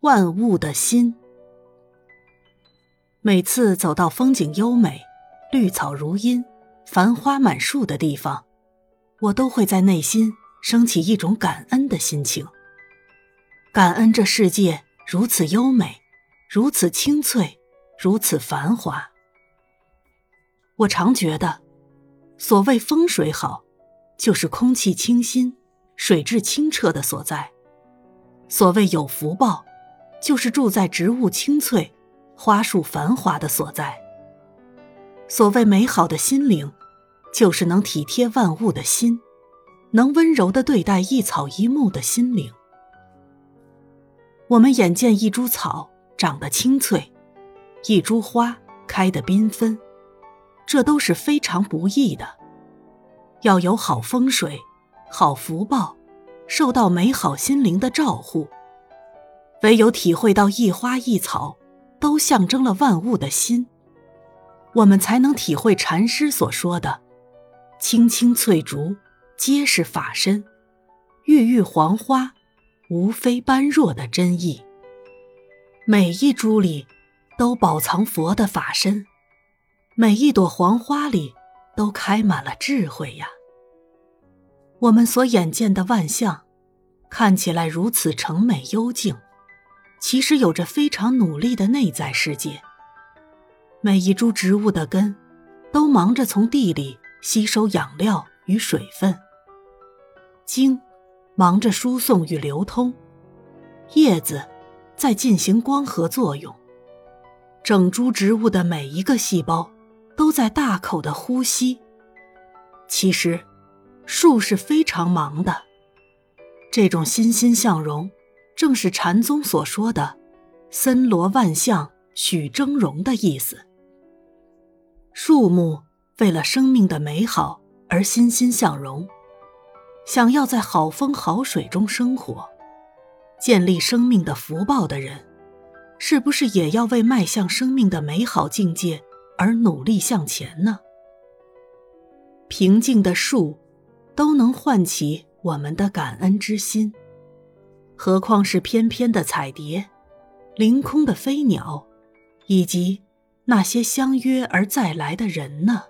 万物的心。每次走到风景优美、绿草如茵、繁花满树的地方，我都会在内心升起一种感恩的心情。感恩这世界如此优美，如此清脆，如此繁华。我常觉得，所谓风水好，就是空气清新、水质清澈的所在；所谓有福报，就是住在植物青翠。花树繁华的所在。所谓美好的心灵，就是能体贴万物的心，能温柔的对待一草一木的心灵。我们眼见一株草长得青翠，一株花开得缤纷，这都是非常不易的。要有好风水、好福报，受到美好心灵的照护，唯有体会到一花一草。都象征了万物的心，我们才能体会禅师所说的“青青翠竹，皆是法身；郁郁黄花，无非般若”的真意。每一株里都饱藏佛的法身，每一朵黄花里都开满了智慧呀。我们所眼见的万象，看起来如此澄美幽静。其实有着非常努力的内在世界。每一株植物的根，都忙着从地里吸收养料与水分；茎忙着输送与流通；叶子在进行光合作用；整株植物的每一个细胞，都在大口的呼吸。其实，树是非常忙的。这种欣欣向荣。正是禅宗所说的“森罗万象许峥嵘”的意思。树木为了生命的美好而欣欣向荣，想要在好风好水中生活，建立生命的福报的人，是不是也要为迈向生命的美好境界而努力向前呢？平静的树，都能唤起我们的感恩之心。何况是翩翩的彩蝶，凌空的飞鸟，以及那些相约而再来的人呢？